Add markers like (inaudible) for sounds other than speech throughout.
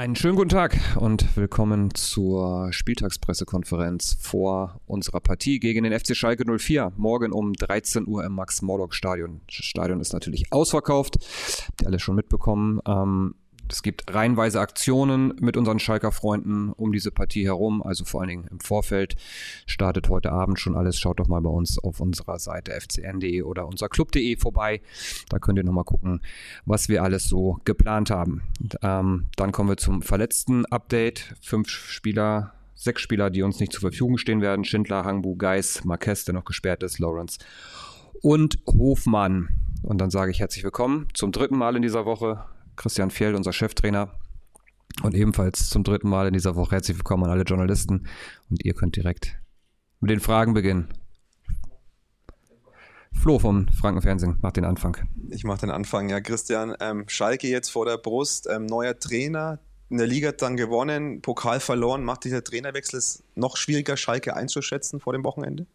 Einen schönen guten Tag und willkommen zur Spieltagspressekonferenz vor unserer Partie gegen den FC Schalke 04. Morgen um 13 Uhr im Max-Morlock-Stadion. Das Stadion ist natürlich ausverkauft, habt ihr alle schon mitbekommen. Ähm, es gibt reihenweise Aktionen mit unseren Schalker Freunden um diese Partie herum, also vor allen Dingen im Vorfeld. Startet heute Abend schon alles. Schaut doch mal bei uns auf unserer Seite fcn.de oder unser Club.de vorbei. Da könnt ihr nochmal gucken, was wir alles so geplant haben. Ähm, dann kommen wir zum verletzten Update. Fünf Spieler sechs Spieler, die uns nicht zur Verfügung stehen werden. Schindler, Hangbu, Geis, Marquez, der noch gesperrt ist, Lawrence und Hofmann. Und dann sage ich herzlich willkommen zum dritten Mal in dieser Woche Christian Fjell, unser Cheftrainer. Und ebenfalls zum dritten Mal in dieser Woche herzlich willkommen an alle Journalisten. Und ihr könnt direkt mit den Fragen beginnen. Flo vom Frankenfernsehen macht den Anfang. Ich mache den Anfang, ja. Christian, ähm, Schalke jetzt vor der Brust, ähm, neuer Trainer, in der Liga dann gewonnen, Pokal verloren. Macht dieser Trainerwechsel es noch schwieriger, Schalke einzuschätzen vor dem Wochenende?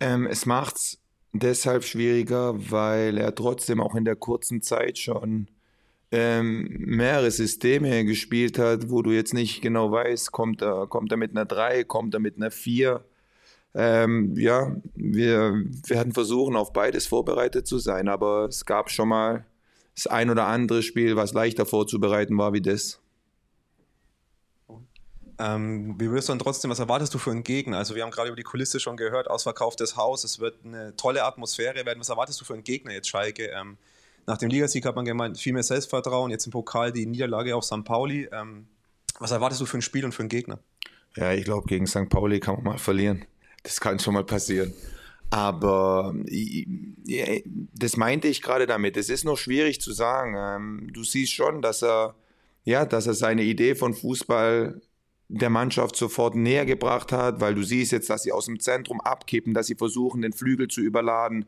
Ähm, es macht es deshalb schwieriger, weil er trotzdem auch in der kurzen Zeit schon ähm, mehrere Systeme gespielt hat, wo du jetzt nicht genau weißt, kommt er, kommt er mit einer 3, kommt er mit einer 4. Ähm, ja, wir werden versuchen, auf beides vorbereitet zu sein, aber es gab schon mal das ein oder andere Spiel, was leichter vorzubereiten war wie das. Ähm, wie wirst du dann trotzdem, was erwartest du für einen Gegner? Also wir haben gerade über die Kulisse schon gehört, ausverkauftes Haus, es wird eine tolle Atmosphäre werden. Was erwartest du für einen Gegner jetzt, Schalke? Ähm, nach dem Ligasieg hat man gemeint, viel mehr Selbstvertrauen. Jetzt im Pokal die Niederlage auf St. Pauli. Ähm, was erwartest du für ein Spiel und für einen Gegner? Ja, ich glaube, gegen St. Pauli kann man mal verlieren. Das kann schon mal passieren. Aber das meinte ich gerade damit. Es ist noch schwierig zu sagen. Ähm, du siehst schon, dass er, ja, dass er seine Idee von Fußball der Mannschaft sofort näher gebracht hat, weil du siehst jetzt, dass sie aus dem Zentrum abkippen, dass sie versuchen, den Flügel zu überladen.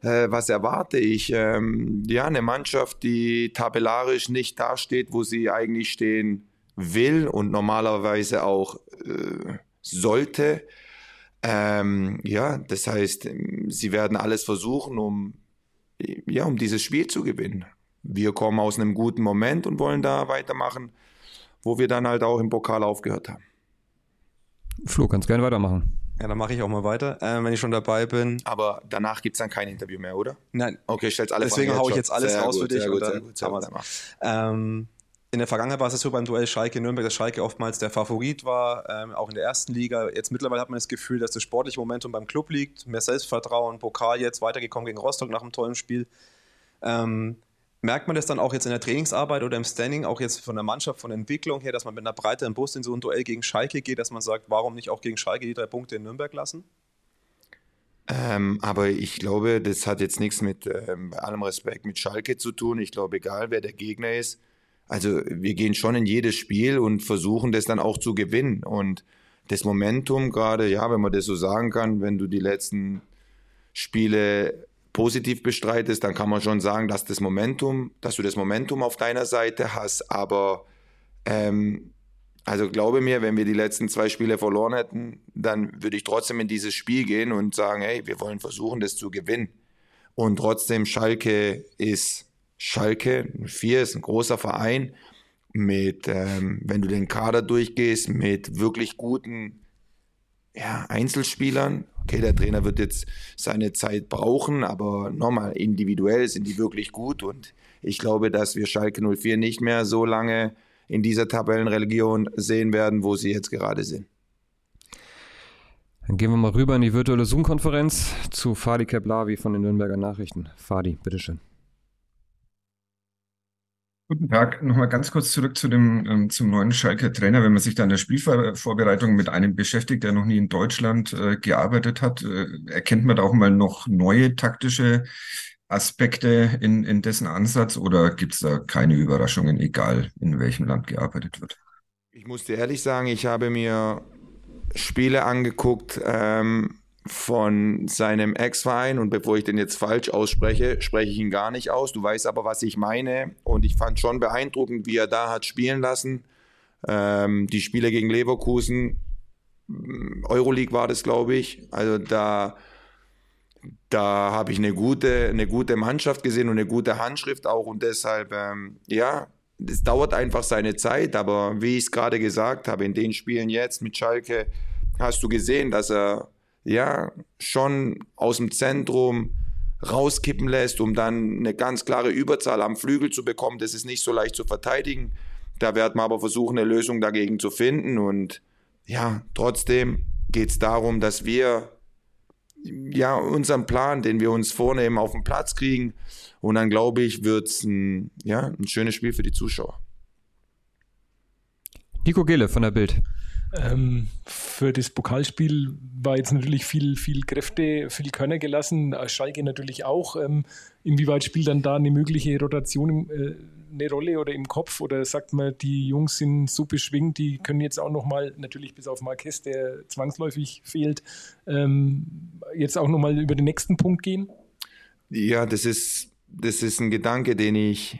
Äh, was erwarte ich? Ähm, ja, eine Mannschaft, die tabellarisch nicht dasteht, wo sie eigentlich stehen will und normalerweise auch äh, sollte. Ähm, ja, das heißt, sie werden alles versuchen, um, ja, um dieses Spiel zu gewinnen. Wir kommen aus einem guten Moment und wollen da weitermachen wo wir dann halt auch im Pokal aufgehört haben. Flo, kannst gerne weitermachen. Ja, dann mache ich auch mal weiter, äh, wenn ich schon dabei bin. Aber danach gibt es dann kein Interview mehr, oder? Nein. Okay, stell's alle Deswegen haue ich jetzt alles sehr raus gut, für dich. Sehr gut, und sehr gut, sehr gut, sehr gut. Ähm, in der Vergangenheit war es so beim Duell Schalke-Nürnberg, dass Schalke oftmals der Favorit war, ähm, auch in der ersten Liga. Jetzt mittlerweile hat man das Gefühl, dass das sportliche Momentum beim Club liegt, mehr Selbstvertrauen, Pokal jetzt weitergekommen gegen Rostock nach einem tollen Spiel. Ähm, Merkt man das dann auch jetzt in der Trainingsarbeit oder im Standing, auch jetzt von der Mannschaft, von der Entwicklung her, dass man mit einer breiteren Brust in so ein Duell gegen Schalke geht, dass man sagt, warum nicht auch gegen Schalke die drei Punkte in Nürnberg lassen? Ähm, aber ich glaube, das hat jetzt nichts mit, ähm, bei allem Respekt, mit Schalke zu tun. Ich glaube, egal wer der Gegner ist, also wir gehen schon in jedes Spiel und versuchen das dann auch zu gewinnen. Und das Momentum gerade, ja, wenn man das so sagen kann, wenn du die letzten Spiele positiv bestreitest, dann kann man schon sagen, dass das Momentum, dass du das Momentum auf deiner Seite hast. Aber ähm, also glaube mir, wenn wir die letzten zwei Spiele verloren hätten, dann würde ich trotzdem in dieses Spiel gehen und sagen, hey, wir wollen versuchen, das zu gewinnen. Und trotzdem, Schalke ist Schalke, 4 ist ein großer Verein mit, ähm, wenn du den Kader durchgehst, mit wirklich guten ja, Einzelspielern. Okay, der Trainer wird jetzt seine Zeit brauchen, aber nochmal, individuell sind die wirklich gut und ich glaube, dass wir Schalke 04 nicht mehr so lange in dieser Tabellenreligion sehen werden, wo sie jetzt gerade sind. Dann gehen wir mal rüber in die virtuelle Zoom-Konferenz zu Fadi Keblavi von den Nürnberger Nachrichten. Fadi, bitteschön. Guten Tag. Nochmal ganz kurz zurück zu dem, ähm, zum neuen Schalker Trainer. Wenn man sich da in der Spielvorbereitung mit einem beschäftigt, der noch nie in Deutschland äh, gearbeitet hat, äh, erkennt man da auch mal noch neue taktische Aspekte in, in dessen Ansatz oder gibt es da keine Überraschungen, egal in welchem Land gearbeitet wird? Ich muss dir ehrlich sagen, ich habe mir Spiele angeguckt, ähm, von seinem Ex-Verein und bevor ich den jetzt falsch ausspreche, spreche ich ihn gar nicht aus. Du weißt aber, was ich meine und ich fand schon beeindruckend, wie er da hat spielen lassen. Ähm, die Spiele gegen Leverkusen, mm, Euroleague war das, glaube ich. Also da, da habe ich eine gute, eine gute Mannschaft gesehen und eine gute Handschrift auch und deshalb, ähm, ja, das dauert einfach seine Zeit, aber wie ich es gerade gesagt habe, in den Spielen jetzt mit Schalke hast du gesehen, dass er ja schon aus dem Zentrum rauskippen lässt, um dann eine ganz klare Überzahl am Flügel zu bekommen. Das ist nicht so leicht zu verteidigen. Da werden wir aber versuchen, eine Lösung dagegen zu finden. Und ja, trotzdem geht es darum, dass wir ja unseren Plan, den wir uns vornehmen, auf den Platz kriegen. Und dann glaube ich, wird es ein, ja, ein schönes Spiel für die Zuschauer. Nico Gille von der Bild. Ähm, für das Pokalspiel war jetzt natürlich viel, viel Kräfte, viel Körner gelassen. Schalke natürlich auch. Ähm, inwieweit spielt dann da eine mögliche Rotation äh, eine Rolle oder im Kopf? Oder sagt man, die Jungs sind so beschwingt, die können jetzt auch nochmal, natürlich bis auf Marquez, der zwangsläufig fehlt, ähm, jetzt auch nochmal über den nächsten Punkt gehen? Ja, das ist, das ist ein Gedanke, den ich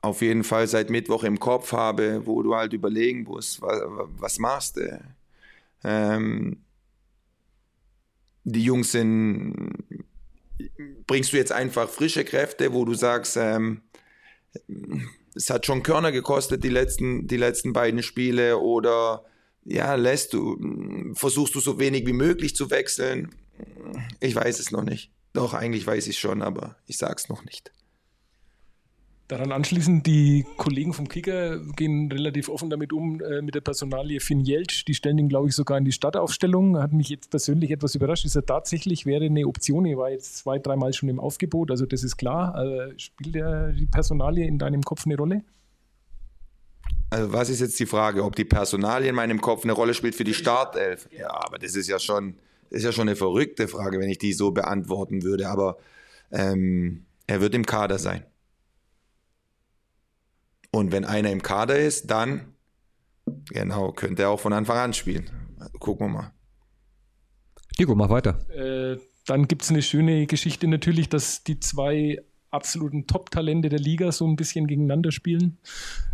auf jeden Fall seit Mittwoch im Kopf habe, wo du halt überlegen musst, was, was machst du? Ähm, die Jungs sind, bringst du jetzt einfach frische Kräfte, wo du sagst, ähm, es hat schon Körner gekostet, die letzten, die letzten beiden Spiele, oder ja, lässt du, versuchst du so wenig wie möglich zu wechseln? Ich weiß es noch nicht. Doch, eigentlich weiß ich schon, aber ich sag's noch nicht. Daran anschließend, die Kollegen vom Kicker gehen relativ offen damit um, äh, mit der Personalie Finn Jeltsch. Die stellen ihn, glaube ich, sogar in die Startaufstellung. Hat mich jetzt persönlich etwas überrascht. Ist er tatsächlich, wäre eine Option. Er war jetzt zwei, dreimal schon im Aufgebot, also das ist klar. Also spielt er die Personalie in deinem Kopf eine Rolle? Also was ist jetzt die Frage, ob die Personalie in meinem Kopf eine Rolle spielt für die Startelf? Ja, aber das ist ja schon, ist ja schon eine verrückte Frage, wenn ich die so beantworten würde. Aber ähm, er wird im Kader sein. Und wenn einer im Kader ist, dann, genau, könnte er auch von Anfang an spielen. Gucken wir mal. Diego, mach weiter. Äh, dann gibt es eine schöne Geschichte natürlich, dass die zwei absoluten Top-Talente der Liga so ein bisschen gegeneinander spielen.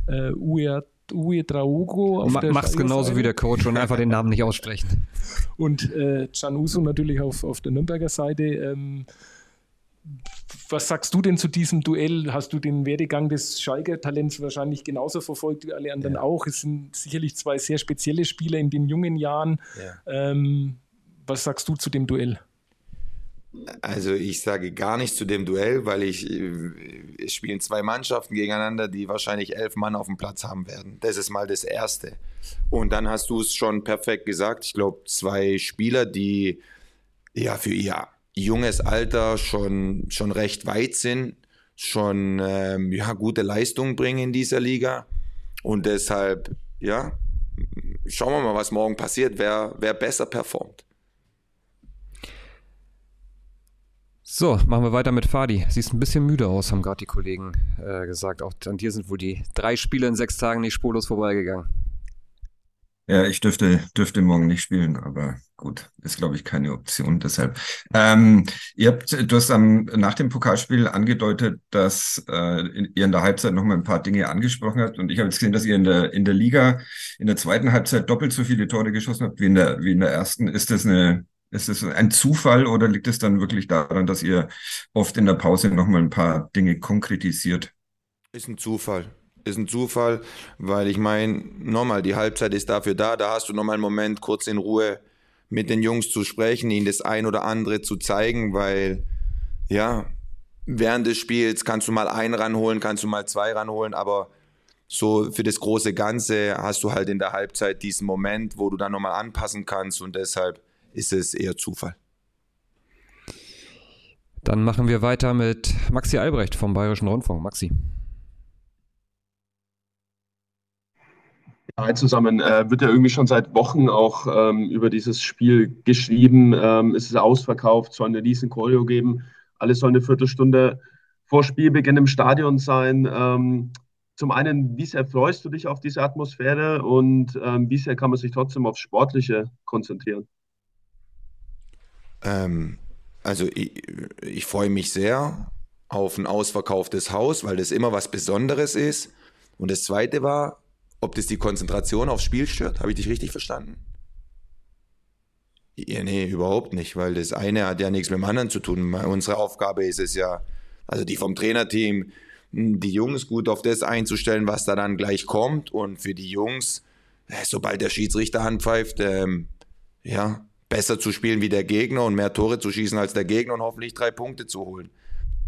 Äh, Uwe, Uwe Draogo. Ma mach's genauso wie der Coach und einfach den Namen nicht aussprechen. (laughs) Und äh, Can Uso natürlich auf, auf der Nürnberger Seite. Ähm, was sagst du denn zu diesem Duell? Hast du den Werdegang des Schalke-Talents wahrscheinlich genauso verfolgt wie alle anderen ja. auch? Es sind sicherlich zwei sehr spezielle Spieler in den jungen Jahren. Ja. Ähm, was sagst du zu dem Duell? Also ich sage gar nichts zu dem Duell, weil ich es spielen zwei Mannschaften gegeneinander, die wahrscheinlich elf Mann auf dem Platz haben werden. Das ist mal das Erste. Und dann hast du es schon perfekt gesagt. Ich glaube, zwei Spieler, die ja für ihr junges Alter schon, schon recht weit sind, schon ähm, ja, gute Leistungen bringen in dieser Liga. Und deshalb, ja, schauen wir mal, was morgen passiert, wer, wer besser performt. So, machen wir weiter mit Fadi. Siehst ein bisschen müde aus, haben gerade die Kollegen äh, gesagt. Auch an dir sind wohl die drei Spiele in sechs Tagen nicht spurlos vorbeigegangen. Ja, ich dürfte, dürfte morgen nicht spielen, aber gut, ist, glaube ich, keine Option. Deshalb. Ähm, ihr habt, du hast am, nach dem Pokalspiel angedeutet, dass äh, ihr in der Halbzeit noch mal ein paar Dinge angesprochen habt. Und ich habe jetzt gesehen, dass ihr in der, in der Liga in der zweiten Halbzeit doppelt so viele Tore geschossen habt wie in der, wie in der ersten. Ist das eine, ist das ein Zufall oder liegt es dann wirklich daran, dass ihr oft in der Pause noch mal ein paar Dinge konkretisiert? Ist ein Zufall ist ein Zufall, weil ich meine, nochmal, die Halbzeit ist dafür da, da hast du nochmal einen Moment kurz in Ruhe mit den Jungs zu sprechen, ihnen das ein oder andere zu zeigen, weil ja, während des Spiels kannst du mal einen ranholen, kannst du mal zwei ranholen, aber so für das große Ganze hast du halt in der Halbzeit diesen Moment, wo du dann nochmal anpassen kannst und deshalb ist es eher Zufall. Dann machen wir weiter mit Maxi Albrecht vom Bayerischen Rundfunk. Maxi. Zusammen äh, wird ja irgendwie schon seit Wochen auch ähm, über dieses Spiel geschrieben. Ähm, es ist ausverkauft, soll eine riesen Choreo geben. Alles soll eine Viertelstunde vor Spielbeginn im Stadion sein. Ähm, zum einen, wie sehr freust du dich auf diese Atmosphäre und ähm, wie sehr kann man sich trotzdem aufs Sportliche konzentrieren? Ähm, also ich, ich freue mich sehr auf ein ausverkauftes Haus, weil das immer was Besonderes ist. Und das Zweite war, ob das die Konzentration aufs Spiel stört? Habe ich dich richtig verstanden? Ja, nee, überhaupt nicht, weil das eine hat ja nichts mit dem anderen zu tun. Unsere Aufgabe ist es ja, also die vom Trainerteam, die Jungs gut auf das einzustellen, was da dann gleich kommt. Und für die Jungs, äh, sobald der Schiedsrichter anpfeift, ähm, ja, besser zu spielen wie der Gegner und mehr Tore zu schießen als der Gegner und hoffentlich drei Punkte zu holen.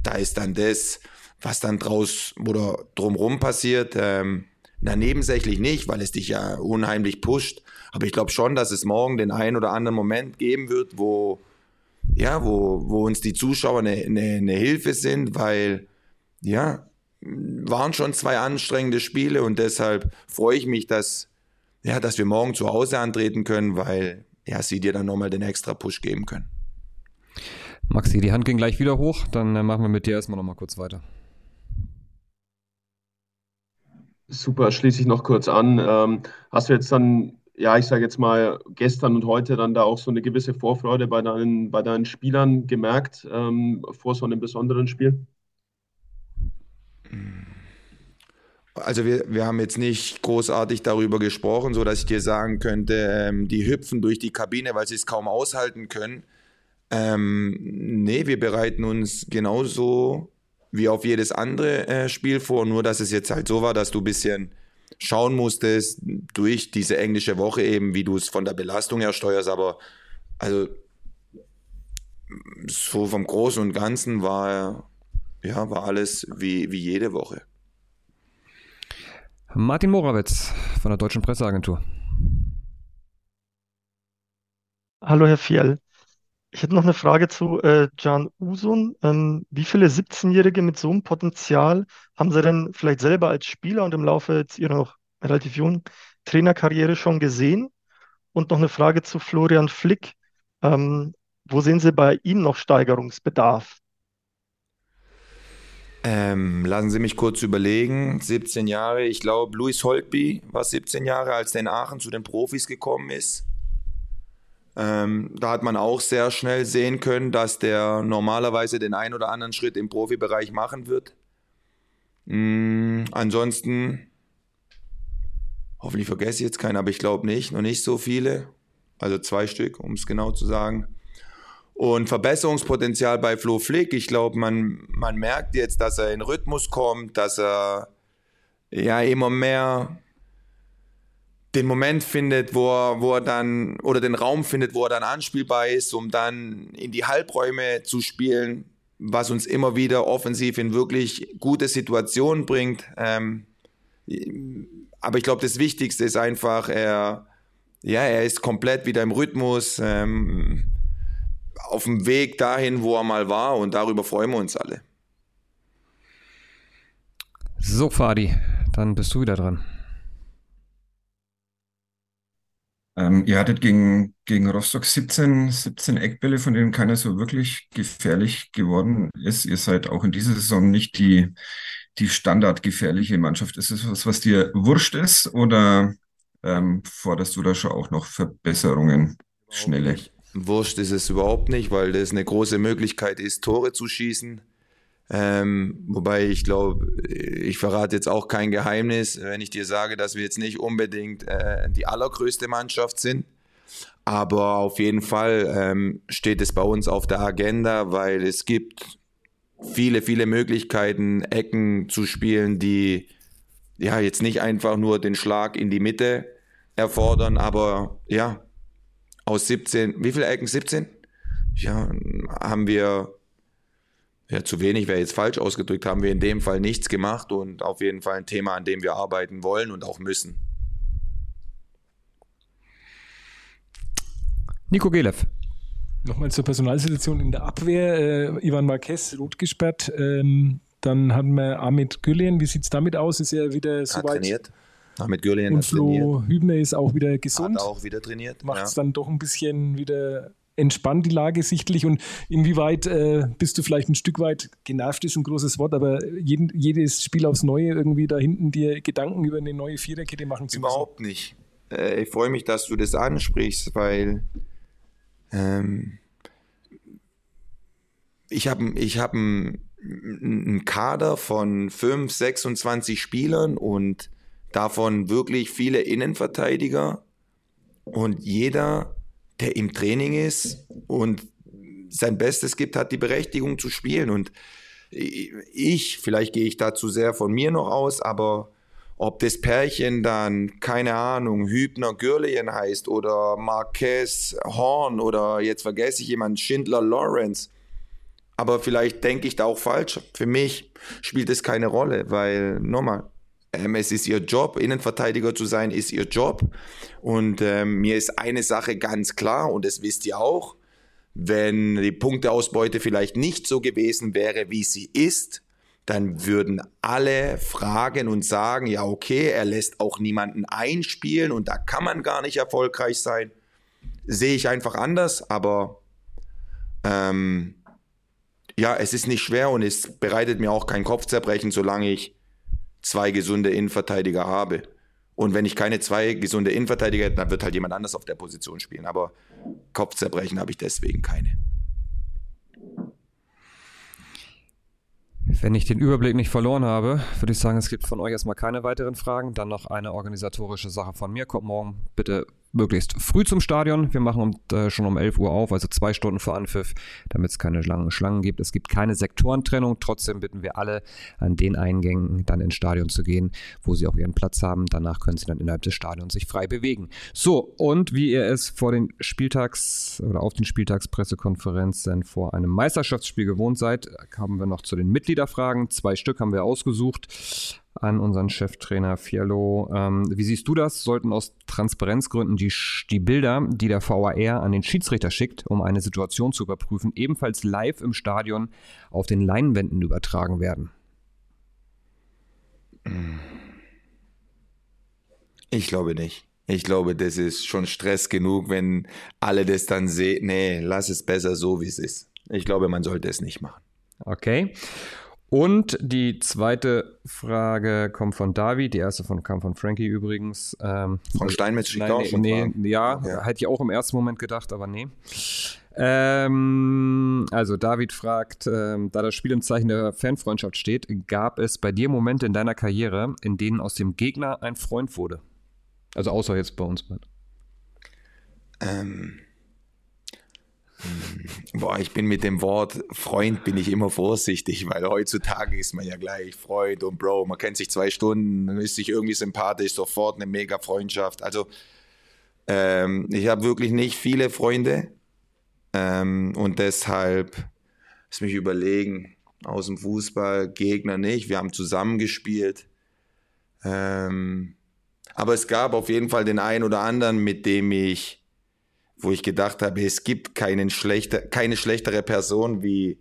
Da ist dann das, was dann draus oder drumrum passiert, ähm, na, nebensächlich nicht, weil es dich ja unheimlich pusht. Aber ich glaube schon, dass es morgen den einen oder anderen Moment geben wird, wo, ja, wo, wo uns die Zuschauer eine, eine, eine Hilfe sind, weil, ja, waren schon zwei anstrengende Spiele und deshalb freue ich mich, dass, ja, dass wir morgen zu Hause antreten können, weil ja, sie dir dann nochmal den extra Push geben können. Maxi, die Hand ging gleich wieder hoch, dann äh, machen wir mit dir erstmal nochmal kurz weiter. Super, schließe ich noch kurz an. Ähm, hast du jetzt dann, ja, ich sage jetzt mal, gestern und heute dann da auch so eine gewisse Vorfreude bei deinen, bei deinen Spielern gemerkt ähm, vor so einem besonderen Spiel? Also wir, wir haben jetzt nicht großartig darüber gesprochen, so dass ich dir sagen könnte, ähm, die hüpfen durch die Kabine, weil sie es kaum aushalten können. Ähm, nee, wir bereiten uns genauso wie auf jedes andere äh, Spiel vor, nur dass es jetzt halt so war, dass du ein bisschen schauen musstest durch diese englische Woche eben, wie du es von der Belastung her steuerst, aber also so vom Großen und Ganzen war ja war alles wie, wie jede Woche. Martin Morawitz von der Deutschen Presseagentur. Hallo Herr Fiel. Ich hätte noch eine Frage zu äh, Can Usun. Ähm, wie viele 17-Jährige mit so einem Potenzial haben Sie denn vielleicht selber als Spieler und im Laufe Ihrer noch relativ jungen Trainerkarriere schon gesehen? Und noch eine Frage zu Florian Flick. Ähm, wo sehen Sie bei ihm noch Steigerungsbedarf? Ähm, lassen Sie mich kurz überlegen. 17 Jahre. Ich glaube, Louis Holtby war 17 Jahre, als der in Aachen zu den Profis gekommen ist. Ähm, da hat man auch sehr schnell sehen können, dass der normalerweise den einen oder anderen Schritt im Profibereich machen wird. Mm, ansonsten, hoffentlich vergesse ich jetzt keinen, aber ich glaube nicht, noch nicht so viele. Also zwei Stück, um es genau zu sagen. Und Verbesserungspotenzial bei Flo Flick, ich glaube, man, man merkt jetzt, dass er in Rhythmus kommt, dass er ja immer mehr den Moment findet, wo er, wo er dann, oder den Raum findet, wo er dann anspielbar ist, um dann in die Halbräume zu spielen, was uns immer wieder offensiv in wirklich gute Situationen bringt. Ähm, aber ich glaube, das Wichtigste ist einfach, er, ja, er ist komplett wieder im Rhythmus, ähm, auf dem Weg dahin, wo er mal war und darüber freuen wir uns alle. So, Fadi, dann bist du wieder dran. Ähm, ihr hattet gegen, gegen Rostock 17, 17 Eckbälle, von denen keiner so wirklich gefährlich geworden ist. Ihr seid auch in dieser Saison nicht die, die standardgefährliche Mannschaft. Ist es was, was dir wurscht ist oder ähm, forderst du da schon auch noch Verbesserungen, schnelle? Wurscht ist es überhaupt nicht, weil das eine große Möglichkeit ist, Tore zu schießen. Ähm, wobei ich glaube, ich verrate jetzt auch kein Geheimnis, wenn ich dir sage, dass wir jetzt nicht unbedingt äh, die allergrößte Mannschaft sind. Aber auf jeden Fall ähm, steht es bei uns auf der Agenda, weil es gibt viele, viele Möglichkeiten, Ecken zu spielen, die ja jetzt nicht einfach nur den Schlag in die Mitte erfordern, aber ja, aus 17, wie viele Ecken? 17? Ja, haben wir ja, zu wenig wäre jetzt falsch ausgedrückt, haben wir in dem Fall nichts gemacht und auf jeden Fall ein Thema, an dem wir arbeiten wollen und auch müssen. Nico Gelev. Nochmal zur Personalsituation in der Abwehr. Äh, Ivan Marquez rot gesperrt. Ähm, dann haben wir Ahmed Gülen. Wie sieht es damit aus? Ist er wieder soweit? trainiert. Ahmed Gülen Und Flo trainiert. Hübner ist auch wieder gesund. Hat auch wieder trainiert. Macht es ja. dann doch ein bisschen wieder entspannt die Lage sichtlich und inwieweit äh, bist du vielleicht ein Stück weit genervt ist ein großes Wort, aber jeden, jedes Spiel aufs Neue irgendwie da hinten dir Gedanken über eine neue Viererkette machen zu müssen? Überhaupt nicht. Äh, ich freue mich, dass du das ansprichst, weil ähm, ich habe ich hab einen Kader von 5, 26 Spielern und davon wirklich viele Innenverteidiger und jeder der im Training ist und sein Bestes gibt, hat die Berechtigung zu spielen. Und ich, vielleicht gehe ich da zu sehr von mir noch aus, aber ob das Pärchen dann, keine Ahnung, Hübner Gürleyen heißt oder Marquez Horn oder jetzt vergesse ich jemanden, Schindler Lawrence. Aber vielleicht denke ich da auch falsch. Für mich spielt es keine Rolle, weil nochmal, es ist ihr Job, Innenverteidiger zu sein, ist ihr Job. Und ähm, mir ist eine Sache ganz klar, und das wisst ihr auch, wenn die Punkteausbeute vielleicht nicht so gewesen wäre, wie sie ist, dann würden alle fragen und sagen, ja okay, er lässt auch niemanden einspielen und da kann man gar nicht erfolgreich sein. Sehe ich einfach anders, aber ähm, ja, es ist nicht schwer und es bereitet mir auch kein Kopfzerbrechen, solange ich zwei gesunde Innenverteidiger habe. Und wenn ich keine zwei gesunde Innenverteidiger hätte, dann wird halt jemand anders auf der Position spielen. Aber Kopfzerbrechen habe ich deswegen keine. Wenn ich den Überblick nicht verloren habe, würde ich sagen, es gibt von euch erstmal keine weiteren Fragen. Dann noch eine organisatorische Sache von mir. Kommt morgen bitte möglichst früh zum Stadion. Wir machen äh, schon um 11 Uhr auf, also zwei Stunden vor Anpfiff, damit es keine langen Schlangen gibt. Es gibt keine Sektorentrennung. Trotzdem bitten wir alle, an den Eingängen dann ins Stadion zu gehen, wo sie auch ihren Platz haben. Danach können sie dann innerhalb des Stadions sich frei bewegen. So, und wie ihr es vor den Spieltags- oder auf den Spieltagspressekonferenzen vor einem Meisterschaftsspiel gewohnt seid, kommen wir noch zu den Mitgliederfragen. Zwei Stück haben wir ausgesucht an unseren Cheftrainer Fialo. Ähm, wie siehst du das? Sollten aus Transparenzgründen die, die Bilder, die der VAR an den Schiedsrichter schickt, um eine Situation zu überprüfen, ebenfalls live im Stadion auf den Leinwänden übertragen werden? Ich glaube nicht. Ich glaube, das ist schon Stress genug, wenn alle das dann sehen. Nee, lass es besser so, wie es ist. Ich glaube, man sollte es nicht machen. Okay. Und die zweite Frage kommt von David, die erste von, kam von Frankie übrigens. Ähm, von Steinmetz nein, auch schon nee, ja, ja, hätte ich auch im ersten Moment gedacht, aber nee. Ähm, also David fragt, ähm, da das Spiel im Zeichen der Fanfreundschaft steht, gab es bei dir Momente in deiner Karriere, in denen aus dem Gegner ein Freund wurde? Also außer jetzt bei uns. Ähm, hm. Boah, ich bin mit dem Wort Freund bin ich immer vorsichtig, weil heutzutage ist man ja gleich Freund und Bro. Man kennt sich zwei Stunden, ist sich irgendwie sympathisch, sofort eine mega Freundschaft. Also ähm, ich habe wirklich nicht viele Freunde ähm, und deshalb lass mich überlegen, aus dem Fußball Gegner nicht. Wir haben zusammen gespielt. Ähm, aber es gab auf jeden Fall den einen oder anderen, mit dem ich wo ich gedacht habe, es gibt keinen schlechter, keine schlechtere Person wie,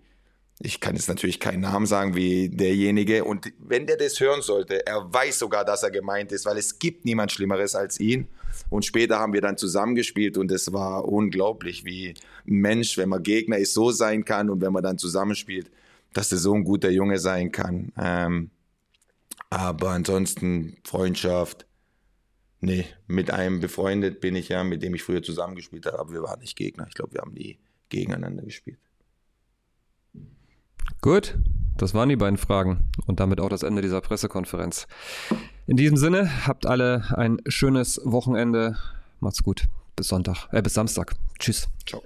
ich kann jetzt natürlich keinen Namen sagen, wie derjenige. Und wenn der das hören sollte, er weiß sogar, dass er gemeint ist, weil es gibt niemand Schlimmeres als ihn. Und später haben wir dann zusammengespielt und es war unglaublich, wie ein Mensch, wenn man Gegner ist, so sein kann und wenn man dann zusammenspielt, dass er so ein guter Junge sein kann. Ähm, aber ansonsten Freundschaft, Nee, mit einem befreundet bin ich ja, mit dem ich früher zusammengespielt habe, aber wir waren nicht Gegner. Ich glaube, wir haben nie gegeneinander gespielt. Gut, das waren die beiden Fragen und damit auch das Ende dieser Pressekonferenz. In diesem Sinne, habt alle ein schönes Wochenende. Macht's gut. Bis Sonntag, äh, bis Samstag. Tschüss. Ciao.